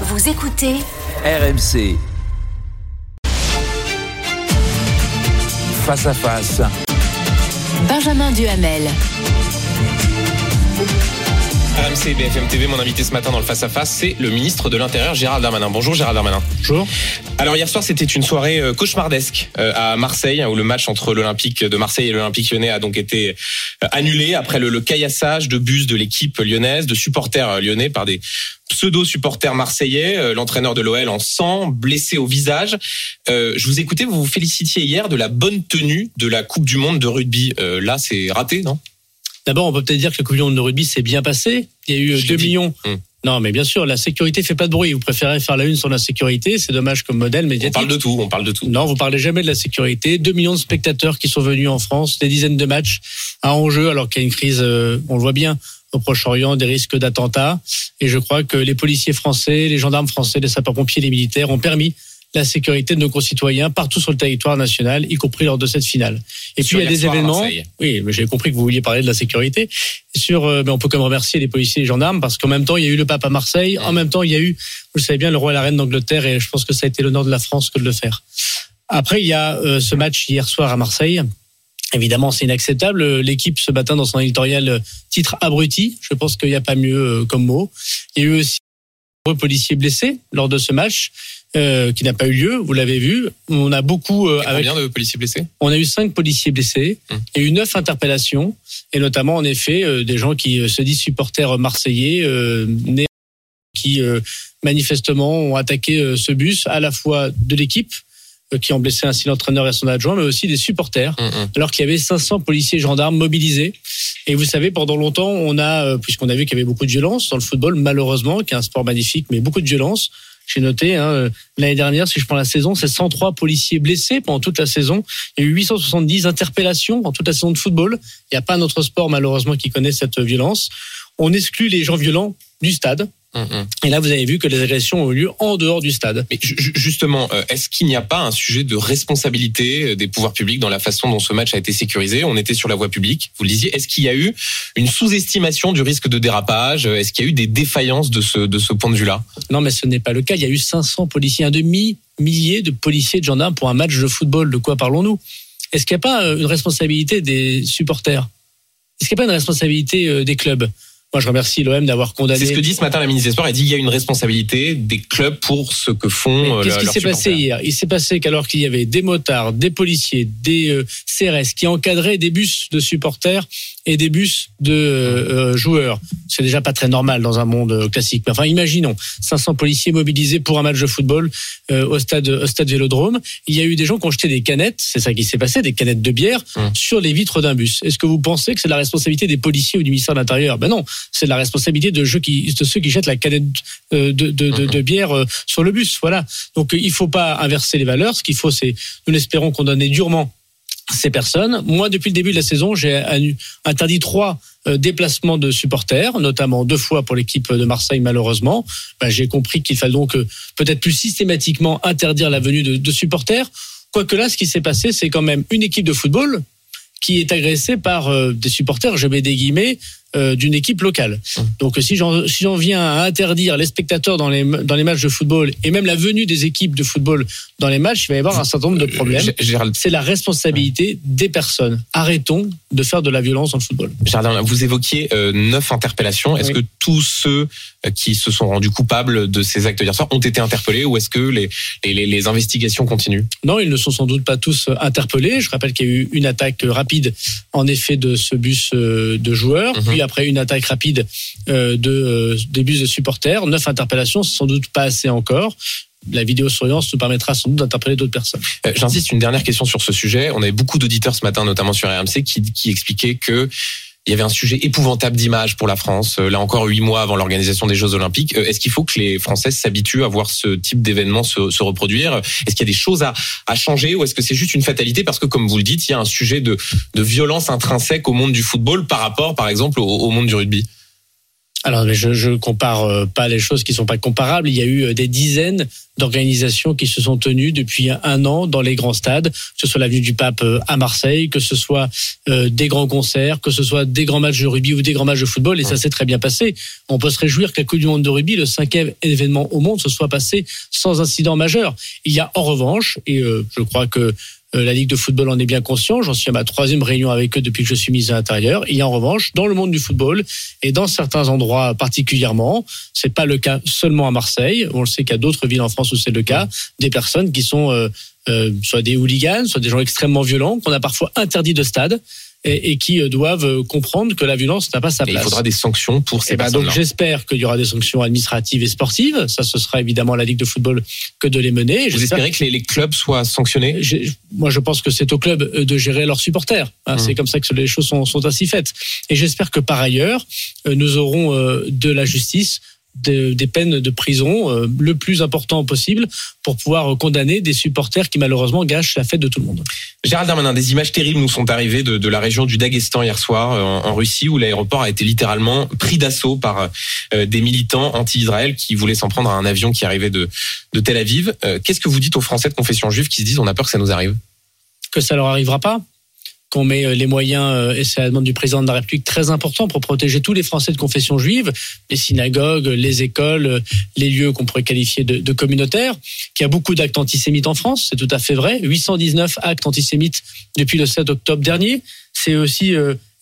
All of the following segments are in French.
Vous écoutez RMC. Face à face. Benjamin Duhamel. RMC BFM TV, mon invité ce matin dans le face à face, c'est le ministre de l'Intérieur Gérald Darmanin. Bonjour Gérald Darmanin. Bonjour. Alors hier soir, c'était une soirée euh, cauchemardesque euh, à Marseille, hein, où le match entre l'Olympique de Marseille et l'Olympique lyonnais a donc été euh, annulé après le, le caillassage de bus de l'équipe lyonnaise, de supporters lyonnais par des pseudo-supporters marseillais, l'entraîneur de l'OL en sang, blessé au visage. je vous écoutais, vous vous félicitiez hier de la bonne tenue de la Coupe du Monde de rugby. là, c'est raté, non? D'abord, on peut peut-être dire que le Coupe du Monde de rugby s'est bien passé. Il y a eu 2 millions. Hum. Non, mais bien sûr, la sécurité fait pas de bruit. Vous préférez faire la une sur la sécurité, c'est dommage comme modèle médiatique. On parle de tout, on parle de tout. Non, vous parlez jamais de la sécurité. 2 millions de spectateurs qui sont venus en France, des dizaines de matchs à enjeu, alors qu'il y a une crise, euh, on le voit bien, au Proche-Orient, des risques d'attentats. Et je crois que les policiers français, les gendarmes français, les sapeurs-pompiers, les militaires ont permis la sécurité de nos concitoyens partout sur le territoire national, y compris lors de cette finale. Et puis il y a des événements. Oui, mais j'ai compris que vous vouliez parler de la sécurité. Sur, euh, mais on peut quand même remercier les policiers et les gendarmes parce qu'en même temps il y a eu le pape à Marseille, en même temps il y a eu, vous le savez bien, le roi et la reine d'Angleterre, et je pense que ça a été l'honneur de la France que de le faire. Après il y a euh, ce match hier soir à Marseille. Évidemment, c'est inacceptable. L'équipe ce matin dans son éditorial euh, titre abruti. Je pense qu'il n'y a pas mieux comme mot. Il y a eu aussi policiers blessés lors de ce match. Euh, qui n'a pas eu lieu. Vous l'avez vu. On a beaucoup. Euh, avec... Combien de policiers blessés? On a eu cinq policiers blessés. Hum. A eu neuf interpellations et notamment en effet euh, des gens qui se disent supporters marseillais, euh, qui manifestement ont attaqué ce bus à la fois de l'équipe qui ont blessé ainsi l'entraîneur et son adjoint, mais aussi des supporters, hum, hum. alors qu'il y avait 500 policiers et gendarmes mobilisés. Et vous savez, pendant longtemps, on a, puisqu'on a vu qu'il y avait beaucoup de violence dans le football, malheureusement, qui est un sport magnifique, mais beaucoup de violence. J'ai noté, hein, euh, l'année dernière, si je prends la saison, c'est 103 policiers blessés pendant toute la saison. Il y a eu 870 interpellations en toute la saison de football. Il n'y a pas un autre sport, malheureusement, qui connaît cette violence. On exclut les gens violents du stade. Et là, vous avez vu que les agressions ont eu lieu en dehors du stade. Mais justement, euh, est-ce qu'il n'y a pas un sujet de responsabilité euh, des pouvoirs publics dans la façon dont ce match a été sécurisé? On était sur la voie publique, vous le disiez. Est-ce qu'il y a eu une sous-estimation du risque de dérapage? Est-ce qu'il y a eu des défaillances de ce, de ce point de vue-là? Non, mais ce n'est pas le cas. Il y a eu 500 policiers, un demi-millier de policiers de gendarmes pour un match de football. De quoi parlons-nous? Est-ce qu'il n'y a pas euh, une responsabilité des supporters? Est-ce qu'il n'y a pas une responsabilité des clubs? Moi, je remercie l'OM d'avoir condamné. C'est ce que dit ce matin la ministre des Sports. Elle dit qu'il y a une responsabilité des clubs pour ce que font. Qu'est-ce qui s'est passé hier? Il s'est passé qu'alors qu'il y avait des motards, des policiers, des euh, CRS qui encadraient des bus de supporters et des bus de euh, joueurs, c'est déjà pas très normal dans un monde classique. Enfin, imaginons 500 policiers mobilisés pour un match de football euh, au stade au stade Vélodrome. Il y a eu des gens qui ont jeté des canettes, c'est ça qui s'est passé, des canettes de bière hum. sur les vitres d'un bus. Est-ce que vous pensez que c'est la responsabilité des policiers ou du ministère de l'Intérieur? Ben non, c'est la responsabilité de ceux qui, de ceux qui jettent la canette euh, de, de, de, de, bière euh, sur le bus. Voilà. Donc il faut pas inverser les valeurs. Ce qu'il faut, c'est, nous l'espérons, condamner durement ces personnes. Moi, depuis le début de la saison, j'ai interdit trois euh, déplacements de supporters, notamment deux fois pour l'équipe de Marseille, malheureusement. Ben, j'ai compris qu'il fallait donc peut-être plus systématiquement interdire la venue de supporters. Quoique là, ce qui s'est passé, c'est quand même une équipe de football qui est agressée par des supporters, je mets des guillemets, euh, d'une équipe locale. Donc si j'en si viens à interdire les spectateurs dans les dans les matchs de football et même la venue des équipes de football dans les matchs, il va y avoir un certain nombre de euh, problèmes. C'est la responsabilité des personnes. Arrêtons de faire de la violence dans le football. Gérald, vous évoquiez euh, neuf interpellations. Est-ce que tous ceux qui se sont rendus coupables de ces actes d'hier soir ont été interpellés ou est-ce que les, les, les, investigations continuent? Non, ils ne sont sans doute pas tous interpellés. Je rappelle qu'il y a eu une attaque rapide en effet de ce bus de joueurs. Mhm après une attaque rapide euh, de euh, des bus de supporters. Neuf interpellations, sans doute pas assez encore la vidéosurveillance nous permettra sans doute d'interpeller d'autres personnes. Euh, j'insiste une dernière question sur ce sujet. On avait beaucoup d'auditeurs ce matin, notamment sur RMC, qui, qui expliquaient que il y avait un sujet épouvantable d'image pour la France. Là encore, huit mois avant l'organisation des Jeux Olympiques. Est-ce qu'il faut que les Françaises s'habituent à voir ce type d'événement se, reproduire? Est-ce qu'il y a des choses à, changer ou est-ce que c'est juste une fatalité? Parce que, comme vous le dites, il y a un sujet de, violence intrinsèque au monde du football par rapport, par exemple, au monde du rugby. Alors, mais je, je compare euh, pas les choses qui sont pas comparables. Il y a eu euh, des dizaines d'organisations qui se sont tenues depuis un an dans les grands stades, que ce soit l'avenue du Pape euh, à Marseille, que ce soit des grands concerts, que ce soit des grands matchs de rugby ou des grands matchs de football, et ça s'est très bien passé. On peut se réjouir que la Coupe du Monde de rugby, le cinquième événement au monde, se soit passé sans incident majeur. Il y a en revanche, et je crois que la Ligue de football en est bien conscient. J'en suis à ma troisième réunion avec eux depuis que je suis mise à l'intérieur. A en revanche, dans le monde du football et dans certains endroits particulièrement, c'est pas le cas seulement à Marseille. On le sait qu'il y a d'autres villes en France où c'est le cas. Des personnes qui sont euh, euh, soit des hooligans, soit des gens extrêmement violents qu'on a parfois interdit de stade et, qui euh, doivent euh, comprendre que la violence n'a pas sa place. il faudra des sanctions pour ces eh ben personnes. donc j'espère qu'il y aura des sanctions administratives et sportives. Ça, ce sera évidemment la Ligue de football que de les mener. Vous espérez que les, clubs soient sanctionnés? Moi, je pense que c'est au club euh, de gérer leurs supporters. Hein, c'est mmh. comme ça que les choses sont, sont ainsi faites. Et j'espère que par ailleurs, nous aurons de la justice des peines de prison euh, le plus important possible pour pouvoir condamner des supporters qui malheureusement gâchent la fête de tout le monde. Gérald Darmanin, des images terribles nous sont arrivées de, la région du Daghestan hier soir euh, en, Russie où l'aéroport a été littéralement pris d'assaut par euh, des militants anti-Israël qui voulaient s'en prendre à un avion qui arrivait de, de Tel Aviv. Qu'est-ce que vous dites aux Français de confession juive qui se disent on a peur que ça nous arrive? Que ça leur arrivera pas? Qu'on met euh, les moyens, euh, et c'est la demande du président de la République, très important pour protéger tous les Français de confession juive, les synagogues, les écoles, euh, les lieux qu'on pourrait qualifier de, de communautaires, qu'il y a beaucoup d'actes antisémites en France, c'est tout à fait vrai, 819 actes antisémites depuis le 7 octobre dernier, c'est aussi...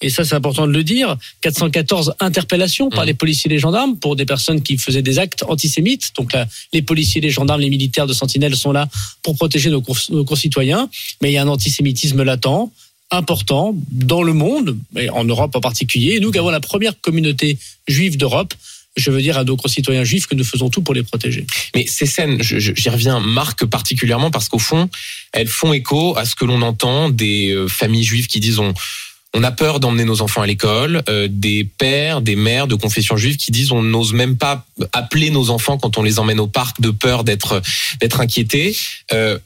et ça c'est important de le dire, 414 interpellations par mmh. les policiers et les gendarmes pour des personnes qui faisaient des actes antisémites. Donc là, les policiers, les gendarmes, les militaires de Sentinelle sont là pour protéger nos concitoyens. Mais il y a un antisémitisme latent important dans le monde, et en Europe en particulier. Et nous qui avons la première communauté juive d'Europe, je veux dire à nos concitoyens juifs que nous faisons tout pour les protéger. Mais ces scènes, j'y reviens, marquent particulièrement parce qu'au fond, elles font écho à ce que l'on entend des euh, familles juives qui disent on, a peur d'emmener nos enfants à l'école, euh, des pères, des mères de confession juive qui disent on n'ose même pas appeler nos enfants quand on les emmène au parc de peur d'être inquiétés. Euh,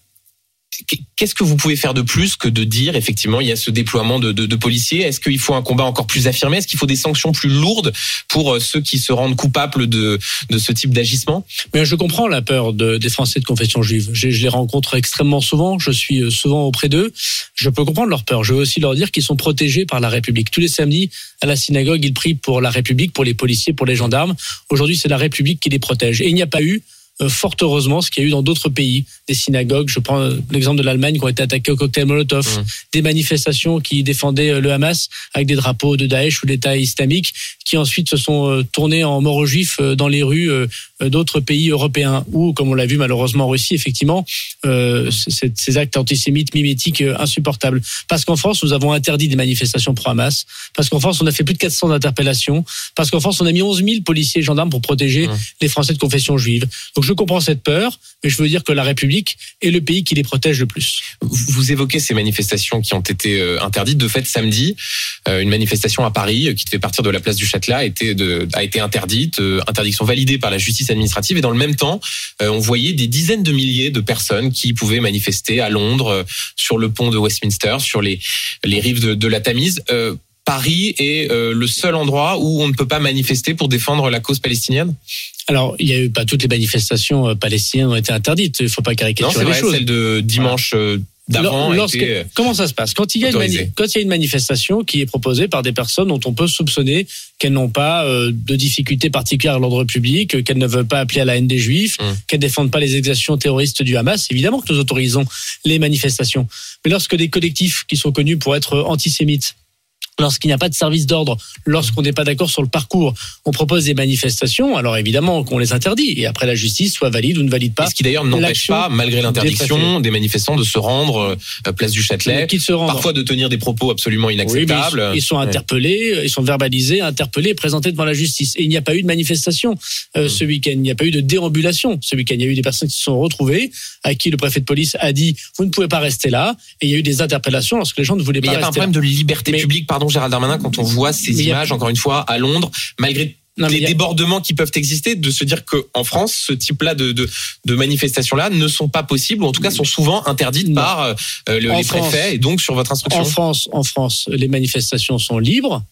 Qu'est-ce que vous pouvez faire de plus que de dire effectivement il y a ce déploiement de, policiers? Est-ce qu'il faut un combat encore plus affirmé? Est-ce qu'il faut des sanctions plus lourdes pour euh, ceux qui se rendent coupables de, ce type d'agissement? Mais je comprends la peur de, des Français de confession juive. Je, je, les rencontre extrêmement souvent. Je suis euh, souvent auprès d'eux. Je peux comprendre leur peur. Je veux aussi leur dire qu'ils sont protégés par la République. Tous les samedis à la synagogue, ils prient pour la République, pour les policiers, pour les gendarmes. Aujourd'hui, c'est la République qui les protège. Et il n'y a pas eu fort heureusement ce qu'il y a eu dans d'autres pays, des synagogues, je prends l'exemple de l'Allemagne qui ont été attaquées au cocktail Molotov, mmh. des manifestations qui défendaient euh, le Hamas avec des drapeaux de Daesh ou d'État islamique qui ensuite se sont euh, tournés en mort aux juifs dans les rues d'autres pays européens ou comme on l'a vu malheureusement en Russie effectivement ces actes antisémites mimétiques insupportables parce qu'en France nous avons interdit des manifestations pro Hamas parce qu'en France on a fait plus de 400 interpellations parce qu'en France on a mis 11 000 policiers et gendarmes pour protéger mmh. les Français de confession juive donc je comprends cette peur, mais je veux dire que la République est le pays qui les protège le plus. Vous évoquez ces manifestations qui ont été euh, interdites. De fait, samedi, euh, une manifestation à Paris euh, qui devait partir de la place du Châtelet a été, interdite, interdiction validée par la justice administrative. Et dans le même temps, on voyait des dizaines de milliers de personnes qui pouvaient manifester à Londres, sur le pont de Westminster, sur les, rives de la Tamise. Paris est le seul endroit où on ne peut pas manifester pour défendre la cause palestinienne? Alors, il y a eu pas toutes les manifestations euh, palestiniennes ont été interdites. Il ne faut pas caricaturer non, les vrai, Celle de dimanche. Euh, d'avant euh, comment ça se passe? Quand il, y a une quand il y a une manifestation qui est proposée par des personnes dont on peut soupçonner qu'elles n'ont pas de difficultés particulières à l'ordre public, qu'elles ne veulent pas appeler à la haine des juifs, qu'elles hum. qu'elles défendent pas les exactions terroristes du Hamas, évidemment que nous autorisons les manifestations. Mais lorsque des collectifs qui sont connus pour être antisémites lorsqu'il n'y a pas de service d'ordre, lorsqu'on n'est pas d'accord sur le parcours, on propose des manifestations, alors évidemment qu'on les interdit. Et après la justice, soit valide ou ne valide pas. Ce qui d'ailleurs n'empêche pas, malgré l'interdiction, des manifestants de se rendre euh, place du Châtelet, se parfois de tenir des propos absolument inacceptables. ils, sont interpellés, ils sont verbalisés, interpellés, présentés devant la justice. Et il n'y a pas eu de manifestation euh, hmm. ce week-end, il n'y a pas eu de déambulation ce week-end. Il y a eu des personnes qui se sont retrouvées, à qui le préfet de police a dit vous ne pouvez pas rester là. Et il y a eu des interpellations lorsque les gens ne voulaient pas rester. Il n'y a pas un problème de liberté publique, pardon Gérald Darmanin, quand on voit ces images, encore une fois, à Londres, malgré les débordements qui peuvent exister, de se dire qu'en France, ce type-là de, de, manifestations-là ne sont pas possibles, ou en tout cas sont souvent interdites par euh, les préfets, et donc sur votre instruction. En France, en France, les manifestations sont libres,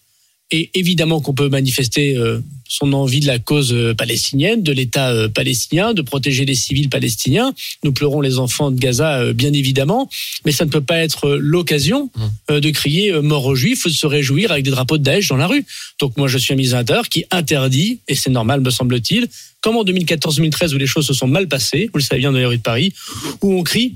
Et évidemment qu'on peut manifester euh, son envie de la cause euh, palestinienne, de l'État euh, palestinien, de protéger les civils palestiniens. Nous pleurons les enfants de Gaza, bien évidemment, mais ça ne peut pas être l'occasion mmh. de crier mort aux Juifs ou de se réjouir avec des drapeaux de Daesh dans la rue. Donc moi, je suis un ministre qui interdit, et c'est normal, me semble-t-il, comme en 2014-2013 où les choses se sont mal passées, vous le savez bien dans les rues de Paris, où on crie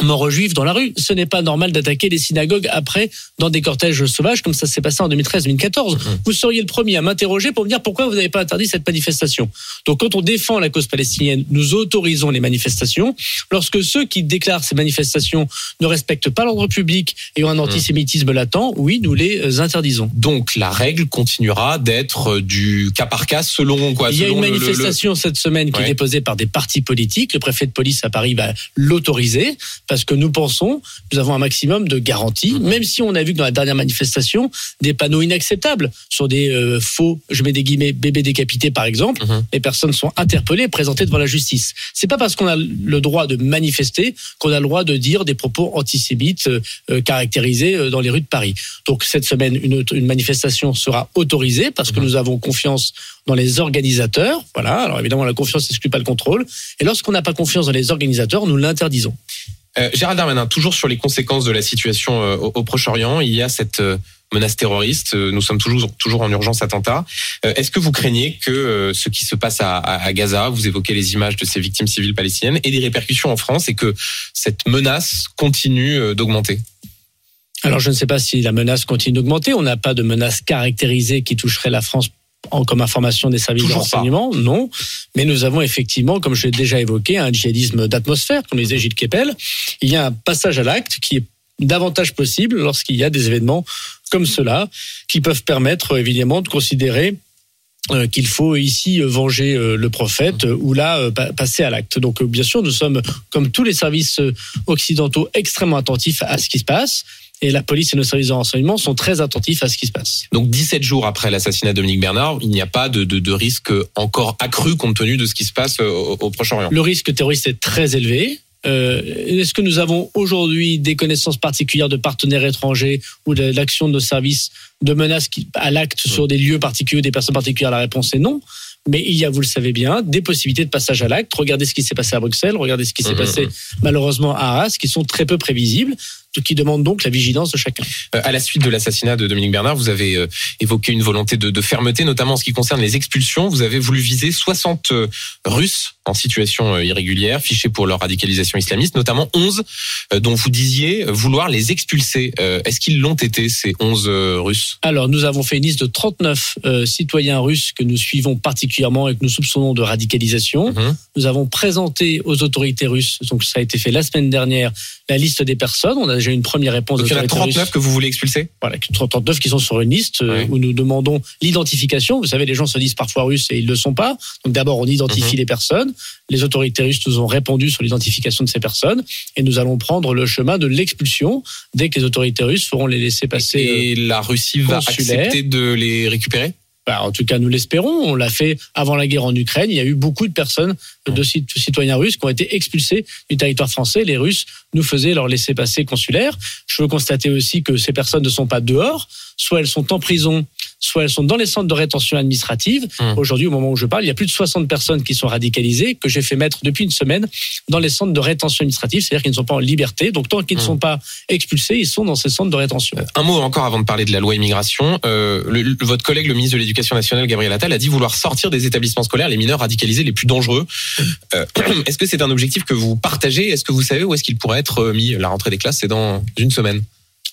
mort aux juifs dans la rue. Ce n'est pas normal d'attaquer les synagogues après dans des cortèges sauvages comme ça s'est passé en 2013-2014. Mmh. Vous seriez le premier à m'interroger pour me dire pourquoi vous n'avez pas interdit cette manifestation. Donc quand on défend la cause palestinienne, nous autorisons les manifestations. Lorsque ceux qui déclarent ces manifestations ne respectent pas l'ordre public et ont un mmh. antisémitisme latent, oui, nous les interdisons. Donc la règle continuera d'être du cas par cas selon quoi Il y a une manifestation cette semaine qui est déposée par des partis politiques. Le préfet de police à Paris va l'autoriser parce que nous pensons, nous avons un maximum de garanties, mhm. même si on a vu que dans la dernière manifestation, des panneaux inacceptables sur des euh, faux, je mets des guillemets, bébés décapités par exemple, mhm. les personnes sont interpellées, présentées devant la justice. C'est pas parce qu'on a le droit de manifester qu'on a le droit de dire des propos antisémites euh, euh, caractérisés dans les rues de Paris. Donc cette semaine, une, une manifestation sera autorisée parce que mhm. nous avons confiance dans les organisateurs. Voilà. Alors évidemment, la confiance n'exclut pas le contrôle. Et lorsqu'on n'a pas confiance dans les organisateurs, nous l'interdisons. Euh, Gérald Darmanin, toujours sur les conséquences de la situation euh, au, Proche-Orient, il y a cette euh, menace terroriste. Nous sommes toujours toujours en urgence attentat. Est-ce que vous craignez que ce qui se passe à, à, Gaza, vous évoquez les images de ces victimes civiles palestiniennes, ait des répercussions en France et que cette menace continue d'augmenter? Alors je ne sais pas si la menace continue d'augmenter. On n'a pas de menace caractérisée qui toucherait la France en, comme information des services de renseignement, non. Mais nous avons effectivement, comme je l'ai déjà évoqué, un djihadisme d'atmosphère, comme les disait Gilles Kepel. Il y a un passage à l'acte qui est davantage possible lorsqu'il y a des événements comme cela, qui peuvent permettre évidemment de considérer euh, qu'il faut ici venger euh, le prophète ou là euh, passer à l'acte. Donc bien sûr, nous sommes, comme tous les services occidentaux, extrêmement attentifs à ce qui se passe et la police et nos services de renseignement sont très attentifs à ce qui se passe. Donc 17 jours après l'assassinat de Dominique Bernard, il n'y a pas de, de, de, risque encore accru compte tenu de ce qui se passe au, au Proche-Orient. Le risque terroriste est très élevé. Euh, Est-ce que nous avons aujourd'hui des connaissances particulières de partenaires étrangers ou de l'action de nos services de menaces à l'acte sur des lieux particuliers, des personnes particulières? La réponse est non. Mais il y a, vous le savez bien, des possibilités de passage à l'acte. Regardez ce qui s'est passé à Bruxelles, regardez ce qui s'est mmh. passé malheureusement à Arras, qui sont très peu prévisibles qui demande donc la vigilance de chacun. Euh, à la suite de l'assassinat de Dominique Bernard, vous avez euh, évoqué une volonté de, de, fermeté, notamment en ce qui concerne les expulsions. Vous avez voulu viser 60 euh, Russes en situation irrégulière, fichés pour leur radicalisation islamiste, notamment 11 dont vous disiez vouloir les expulser. Est-ce qu'ils l'ont été, ces 11 Russes? Alors, nous avons fait une liste de 39 citoyens russes que nous suivons particulièrement et que nous soupçonnons de radicalisation. Mhm. Nous avons présenté aux autorités russes, donc ça a été fait la semaine dernière, la liste des personnes. On a déjà une première réponse. Donc il y en a 39 que vous voulez expulser Voilà, 39 qui sont sur une liste euh, où nous demandons l'identification. Vous savez, les gens se disent parfois russes et ils ne le sont pas. Donc d'abord, on identifie mhm. les personnes. Les autorités russes nous ont répondu sur l'identification de ces personnes et nous allons prendre le chemin de l'expulsion dès que les autorités russes feront les laisser passer. Et la Russie va accepter de les récupérer? Bah, en tout cas, nous l'espérons. On l'a fait avant la guerre en Ukraine. Il y a eu beaucoup de personnes, de citoyens russes, qui ont été expulsés du territoire français. Les Russes nous faisaient leur laisser passer consulaire. Je veux constater aussi que ces personnes ne sont pas dehors. Soit elles sont en prison soit elles sont dans les centres de rétention administrative. Hum. Aujourd'hui, au moment où je parle, il y a plus de 60 personnes qui sont radicalisées, que j'ai fait mettre depuis une semaine dans les centres de rétention administrative, c'est-à-dire qu'ils ne sont pas en liberté. Donc tant qu'ils ne hum. sont pas expulsés, ils sont dans ces centres de rétention. Euh, un mot encore avant de parler de la loi immigration. Euh, votre collègue, le ministre de l'Éducation nationale, Gabriel Attal, a dit vouloir sortir des établissements scolaires les mineurs radicalisés les plus dangereux. Euh, est-ce que c'est un objectif que vous partagez? Est-ce que vous savez où est-ce qu'il pourrait être mis La rentrée des classes, c'est dans une semaine.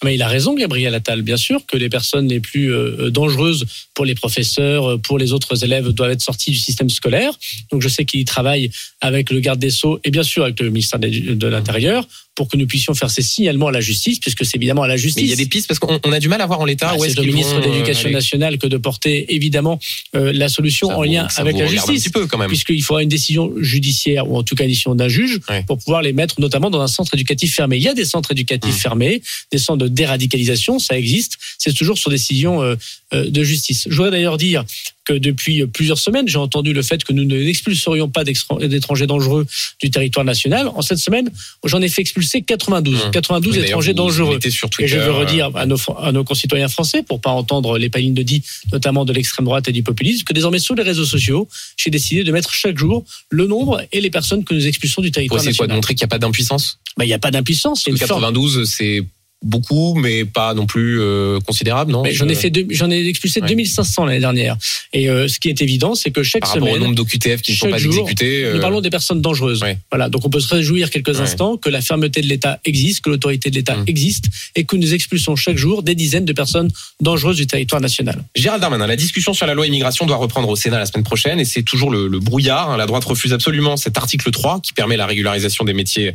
Mais il a raison, Gabriel Attal. Bien sûr que les personnes les plus euh, dangereuses pour les professeurs, euh, pour les autres élèves, doivent être sorties du système scolaire. Donc je sais qu'il travaille avec le garde des Sceaux et bien sûr avec le ministère de l'Intérieur pour que nous puissions faire ces signalements à la justice, puisque c'est évidemment à la justice. Mais il y a des pistes parce qu'on a du mal à voir en l'état. Bah, c'est au ministre de l'Éducation euh, nationale que de porter évidemment euh, la solution en lien avec la justice, un peu quand même. puisqu'il faudra une décision judiciaire ou en tout cas une décision d'un juge pour pouvoir les mettre notamment dans un centre éducatif fermé. Il y a des centres éducatifs mmh. fermés, des centres de déradicalisation, ça existe. C'est toujours sur décision euh, de justice. Je voudrais d'ailleurs dire que depuis plusieurs semaines, j'ai entendu le fait que nous n'expulserions pas d'étrangers dangereux du territoire national. En cette semaine, j'en ai fait expulser 92. 92 mmh. étrangers dangereux. et je veux redire à nos, à nos concitoyens français, pour pas entendre les palines de dit, notamment de l'extrême droite et du populisme, que désormais sur les réseaux sociaux, j'ai décidé de mettre chaque jour le nombre et les personnes que nous expulsons du territoire national. C'est quoi, de montrer qu'il n'y a pas d'impuissance? Bah, Il n'y a pas d'impuissance. 92, c'est beaucoup, mais pas non plus euh, considérable, non J'en ai fait j'en ai expulsé 2500 l'année dernière. Et euh, ce qui est évident, c'est que chaque Par semaine, au nombre d'OQTF qui ne sont pas exécutés, euh, nous parlons des personnes dangereuses. Voilà, donc on peut se réjouir quelques instants que la fermeté de l'État existe, que l'autorité de l'État mmh. existe, et que nous expulsons chaque jour des dizaines de personnes dangereuses du territoire national. Gérald Darmanin, la discussion sur la loi immigration doit reprendre au Sénat la semaine prochaine, et c'est toujours le, le brouillard. Hein. La droite refuse absolument cet article 3 qui permet la régularisation des métiers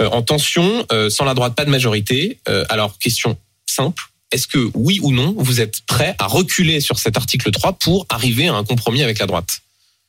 en tension. sans la droite, pas de majorité. Alors question simple. Est-ce que oui ou non, vous êtes prêt à reculer sur cet article 3 pour arriver à un compromis avec la droite?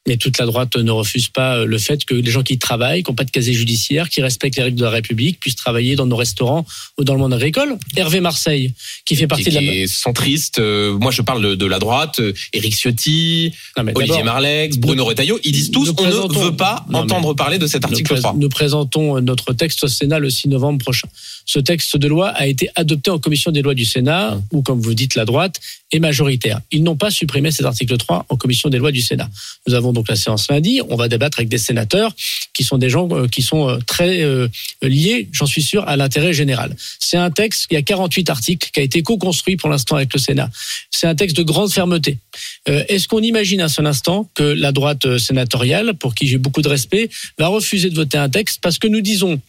Mais toute la droite ne refuse pas euh, le fait que les gens qui travaillent, qui n'ont pas de casier judiciaire, qui respectent les règles de la République, puissent travailler dans nos restaurants ou dans le monde agricole. Hervé Marseille, qui fait partie de la... Qui est centriste, euh, moi je parle de, la droite, euh, Éric Ciotti, Olivier Marlex, Bruno Retailleau, ils disent tous on ne veut pas entendre parler de cet article nous 3. Nous présentons notre texte au Sénat le 6 novembre prochain. Ce texte de loi a été adopté en commission des lois du Sénat, hum. où, comme vous dites, la droite est majoritaire. Ils n'ont pas supprimé cet article 3 en commission des lois du Sénat. Nous avons donc la séance lundi. On va débattre avec des sénateurs qui sont des gens euh, qui sont euh, très euh, liés, j'en suis sûr, à l'intérêt général. C'est un texte, il y a 48 articles, qui a été co-construit pour l'instant avec le Sénat. C'est un texte de grande fermeté. Est-ce qu'on imagine à seul instant que la droite sénatoriale, pour qui j'ai beaucoup de respect, va refuser de voter un texte parce que nous disons,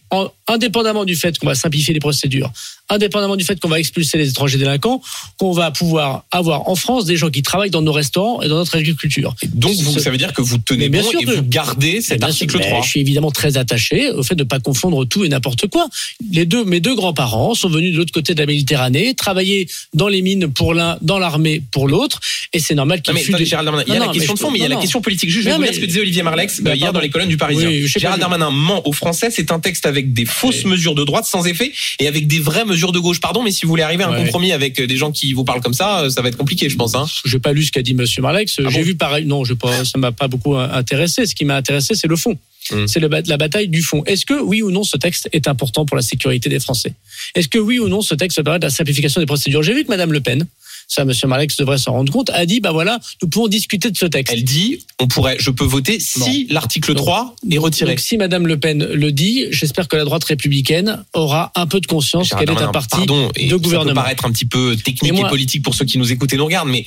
indépendamment du fait qu'on va simplifier les procédures, indépendamment du fait qu'on va expulser les étrangers délinquants, qu'on va pouvoir avoir en France des gens qui travaillent dans nos restaurants et dans notre agriculture. donc, vous, ça veut dire que vous tenez bien bon sûr et vous gardez cet article 3. Je suis évidemment très attaché au fait de ne pas confondre tout et n'importe quoi. Les deux, mes deux grands-parents sont venus de l'autre côté de la Méditerranée, travailler dans les mines pour l'un, dans l'armée pour l'autre, et c'est normal qu'ils fuient. Gérald Darmanin, il y a la question de fond, mais il y a la question politique. je vais vous dire ce que disait Olivier Marlex bah, hier dans les colonnes du Parisien. Gérald Darmanin ment aux Français, c'est un texte avec des fausses mesures de droite sans effet et avec des vraies mesures de gauche. Pardon, mais si vous voulez arriver à un compromis avec des gens qui vous parlent comme ça, ça va être compliqué, je pense. Hein. J'ai pas lu ce qu'a dit Monsieur Marlex. Ah J'ai vu pareil. Non, je pas, ça m'a pas beaucoup intéressé. Ce qui m'a intéressé, c'est le fond. Hum. C'est la bataille du fond. Est-ce que oui ou non ce texte est important pour la sécurité des Français? Est-ce que oui ou non ce texte permet de la simplification des procédures? J'ai vu que Madame Le Pen, ça Monsieur Marlex devrait s'en rendre compte, a dit bah voilà, nous pouvons discuter de ce texte. Elle dit on pourrait, je peux voter si l'article 3 est retiré. Donc si Madame Le Pen le dit, j'espère que la droite républicaine aura un peu de conscience qu'elle est un parti pardon, de gouvernement. Ça peut paraître un petit peu technique et politique pour ceux qui nous écoutent et nous regardent, mais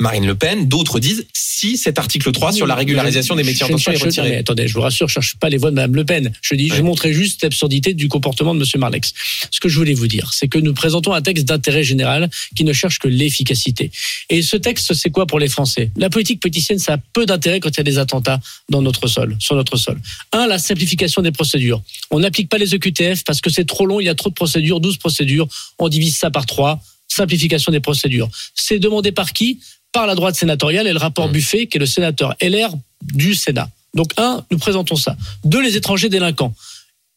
Marine Le Pen, d'autres disent si cet article 3 sur la régularisation des métiers en tension est retiré. attendez, je vous rassure, je cherche pas les voix de Madame Le Pen. Je dis, je montrais juste l'absurdité du comportement de Monsieur Marlex. Ce que je voulais vous dire, c'est que nous présentons un texte d'intérêt général qui ne cherche que l'efficacité. Et ce texte, c'est quoi pour les Français? La politique politicienne, ça a peu d'intérêt quand il y a des attentats dans notre sol, sur notre sol. Un, la simplification des procédures. On n'applique pas les EQTF parce que c'est trop long, il y a trop de procédures, 12 procédures, on divise ça par trois simplification des procédures. C'est demandé par qui? Par la droite sénatoriale et le rapport mmh. Buffet, qui est le sénateur LR du Sénat. Donc, un, nous présentons ça. Deux, les étrangers délinquants.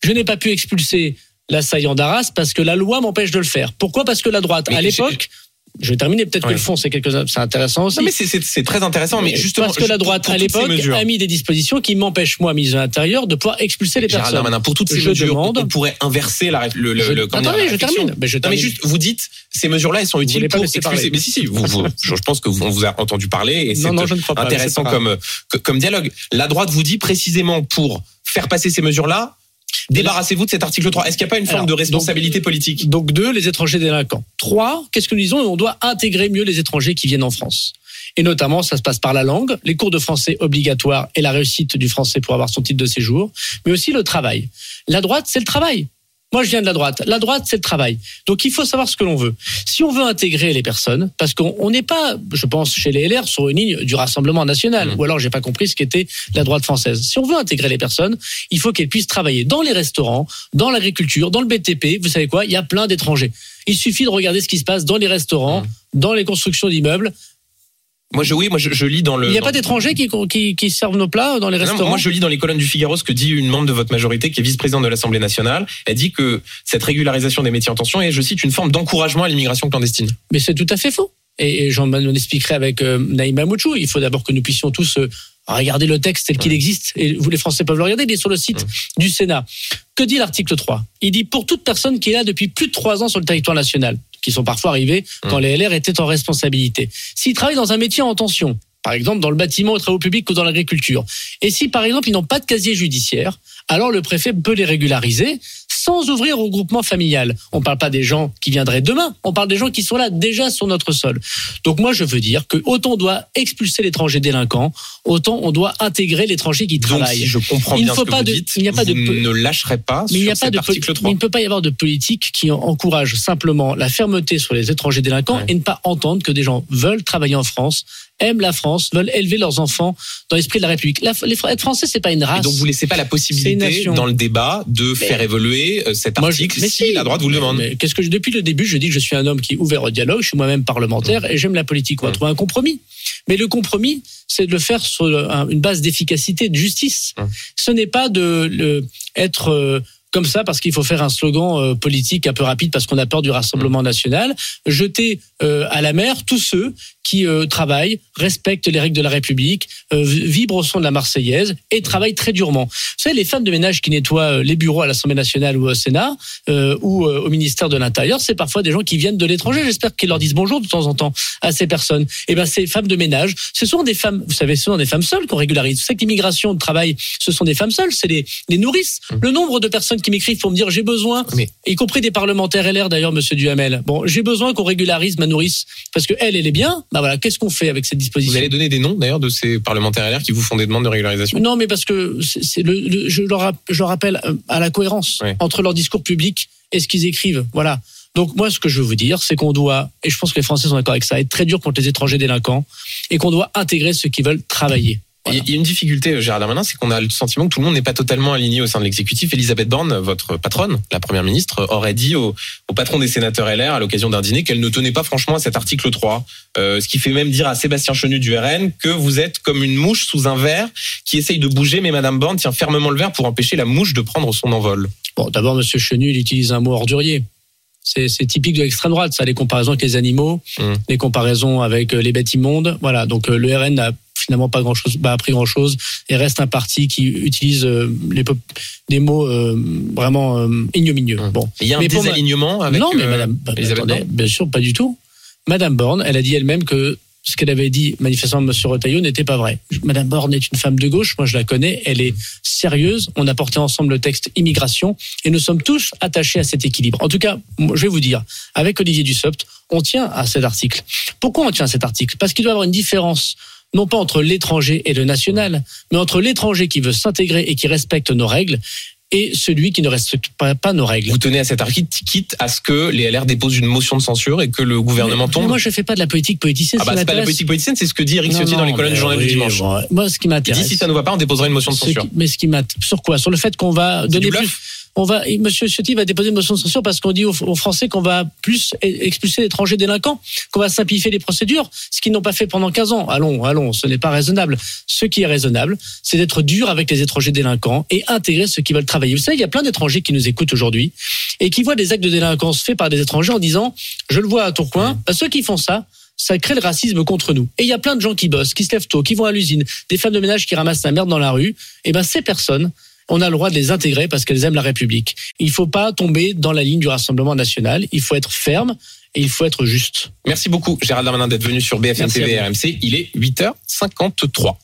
Je n'ai pas pu expulser l'assaillant d'Arras parce que la loi m'empêche de le faire. Pourquoi? Parce que la droite, à l'époque, je vais terminer. Peut-être que le fond, c'est quelque c'est intéressant aussi. Non, mais c'est très intéressant. Mais justement, parce que la droite à l'époque a mis des dispositions qui m'empêchent moi, mise à l'intérieur, de pouvoir expulser les personnes. Darmanin, pour toutes ces mesures, demande, on pourrait inverser la, le, le, je, attendez, je termine. Mais je termine. Non, mais juste, vous dites, ces mesures-là, elles sont utiles pour expulser. Mais si, si, vous, vous, je pense que vous, on vous a entendu parler et c'est intéressant comme comme dialogue. La droite vous dit précisément pour faire passer ces mesures-là, Débarrassez-vous de cet article 3. Est-ce qu'il n'y a pas une forme de responsabilité politique? Donc deux, les étrangers délinquants. Trois, qu'est-ce que nous disons? On doit intégrer mieux les étrangers qui viennent en France. Et notamment, ça se passe par la langue, les cours de français obligatoires et la réussite du français pour avoir son titre de séjour, mais aussi le travail. La droite, c'est le travail. Moi, je viens de la droite. La droite, c'est le travail. Donc, il faut savoir ce que l'on veut. Si on veut intégrer les personnes, parce qu'on n'est pas, je pense, chez les LR, sur une ligne du Rassemblement national, mmh. ou alors j'ai pas compris ce qu'était la droite française. Si on veut intégrer les personnes, il faut qu'elles puissent travailler dans les restaurants, dans l'agriculture, dans le BTP. Vous savez quoi? Il y a plein d'étrangers. Il suffit de regarder ce qui se passe dans les restaurants, mmh. dans les constructions d'immeubles, moi, je, oui, moi, je, lis dans le. Il n'y a pas d'étrangers qui, qui, qui, servent nos plats dans les restaurants. moi, je lis dans les colonnes du Figaro ce que dit une membre de votre majorité, qui est vice-présidente de l'Assemblée nationale. Elle dit que cette régularisation des métiers en tension est, je cite, une forme d'encouragement à l'immigration clandestine. Mais c'est tout à fait faux. et, j'en expliquerai avec euh, Naïma Mouchou. Il faut d'abord que nous puissions tous regarder le texte tel qu'il existe. Et vous, les Français, peuvent le regarder. Il est sur le site du Sénat. Que dit l'article 3 Il dit pour toute personne qui est là depuis plus de trois ans sur le territoire national, qui sont parfois arrivés quand les LR étaient en responsabilité, s'ils travaillent dans un métier en tension, par exemple dans le bâtiment, aux travaux publics ou dans l'agriculture, et si par exemple ils n'ont pas de casier judiciaire, alors le préfet peut les régulariser sans ouvrir au groupement familial. On ne parle pas des gens qui viendraient demain, on parle des gens qui sont là déjà sur notre sol. Donc moi je veux dire que autant on doit expulser l'étranger délinquant, autant on doit intégrer l'étranger qui Donc, travaille. si je comprends Il ne faut ce que pas vous de- dites, il n'y a pas de vous peu- ne lâcherez pas Mais il sur a pas cet de article poli- 3. il ne peut pas y avoir de politique qui en- encourage simplement la fermeté sur les étrangers délinquants Ouais. et ne pas entendre que des gens veulent travailler en France, aiment la France, veulent élever leurs enfants dans l'esprit de la République. La- les, Fr- être français, c'est pas une race. Et donc vous laissez pas la possibilité dans le débat de faire évoluer euh, cet Moi, article mais si, la droite vous le demande. mais Qu'est-ce que je, depuis le début, je dis que je suis un homme qui est ouvert au dialogue. Je suis moi-même parlementaire et j'aime la politique. On va Mm. trouver un compromis. Mais le compromis, c'est de le faire sur un- une base d'efficacité, de justice. Mm. Ce n'est pas de le, être euh, comme ça parce qu'il faut faire un slogan euh, politique un peu rapide parce qu'on a peur du Rassemblement national. Jeter euh, à la mer tous ceux qui euh, travaillent, respectent les règles de la République, vibrent au son de la Marseillaise et travaillent très durement. Vous savez, les femmes de ménage qui nettoient les bureaux à l'Assemblée nationale ou au Sénat ou au ministère de l'Intérieur, c'est parfois des gens qui viennent de l'étranger. J'espère qu'ils leur disent bonjour de temps en temps à ces personnes. Et ben, ces femmes de ménage, ce sont des femmes, vous savez, ce sont des femmes seules qu'on régularise. Vous savez que l'immigration de travail, ce sont des femmes seules, c'est les, les nourrices. Le nombre de personnes qui m'écrivent pour me dire j'ai besoin, Mais- y compris des parlementaires LR d'ailleurs, Monsieur Duhamel. Bon, j'ai besoin qu'on régularise ma nourrice parce que elle, elle est bien. Bah voilà, qu'est-ce qu'on fait avec cette disposition? Vous allez donner des noms d'ailleurs de ces parlementaires LR qui vous font des demandes de régularisation? Non, mais parce que c'est c'est le, le- je, leur, je rappelle euh, à la cohérence entre leur discours public et ce qu'ils écrivent. Voilà. Donc moi, ce que je veux vous dire, c'est qu'on doit, et je pense que les Français sont d'accord avec ça, être très dur contre les étrangers délinquants et qu'on doit intégrer ceux qui veulent travailler. Il y a- il y a une difficulté, euh, Gérard Darmanin, c'est qu'on a le sentiment que tout le monde n'est pas totalement aligné au sein de l'exécutif. Elisabeth Borne, votre patronne, la première ministre, aurait dit au, au patron des sénateurs LR à l'occasion d'un dîner qu'elle ne tenait pas franchement à cet article 3. Euh, ce qui fait même dire à Sébastien Chenu du RN que vous êtes comme une mouche sous un verre qui essaye de bouger, mais Madame Borne tient fermement le verre pour empêcher la mouche de prendre son envol. Bon, d'abord, Monsieur Chenu, il utilise un mot ordurier. C'est typique de l'extrême droite, ça, les comparaisons avec les animaux, Mm. les comparaisons avec euh, les bêtes immondes. Voilà, donc le RN n'a finalement pas grand chose, pas appris grand chose et reste un parti qui utilise euh, les des mots euh, vraiment euh, ignominieux. Mm. Bon, Il y a un Mais pour ma- désalignement avec non, mais Madame, bah, attendez, Borne bien sûr, pas du tout. Madame Borne, elle a dit elle-même que ce qu'elle avait dit manifestement Monsieur Retailleau n'était pas vrai. Madame Borne est une femme de gauche, moi je la connais, elle est sérieuse. On a porté ensemble le texte immigration et nous sommes tous attachés à cet équilibre. En tout cas, je vais vous dire, avec Olivier Dussopt, on tient à cet article. Pourquoi on tient à cet article? Parce qu'il doit y avoir une différence non pas entre l'étranger et le national, mais entre l'étranger qui veut s'intégrer et qui respecte nos règles et celui qui ne respecte pas, pas nos règles. Vous tenez à cet article, quitte à ce que les LR déposent une motion de censure et que le gouvernement Mais- tombe mais Moi, je fais pas de la politique politicienne. Ah bah c'est pas de la politique politicienne, c'est ce que dit Eric Ciotti dans les colonnes du journal oui, du dimanche. bon, moi, ce qui Il m'intéresse. dit si ça ne va pas, on déposera une motion de ce censure. qui- mais ce qui m'intéresse, sur quoi? Sur le fait qu'on va donner du plus. On va, Monsieur Ciotti va déposer une motion de censure parce qu'on dit aux, aux Français qu'on va plus e- expulser l'étranger délinquant, qu'on va simplifier les procédures, ce qu'ils n'ont pas fait pendant 15 ans. Allons, allons, ce n'est pas raisonnable. Ce qui est raisonnable, c'est d'être dur avec les étrangers délinquants et intégrer ceux qui veulent travailler. Vous savez, il y a plein d'étrangers qui nous écoutent aujourd'hui et qui voient des actes de délinquance faits par des étrangers en disant, je le vois à Tourcoing, bah, ceux qui font ça, ça crée le racisme contre nous. Et il y a plein de gens qui bossent, qui se lèvent tôt, qui vont à l'usine, des femmes de ménage qui ramassent la merde dans la rue. Et ben ces personnes, on a le droit de les intégrer parce qu'elles aiment la République. Il faut pas tomber dans la ligne du Rassemblement national. Il faut être ferme et il faut être juste. Merci beaucoup, Gérald Darmanin, d'être venu sur BFM Merci TV et. RMC. Il est 8h53.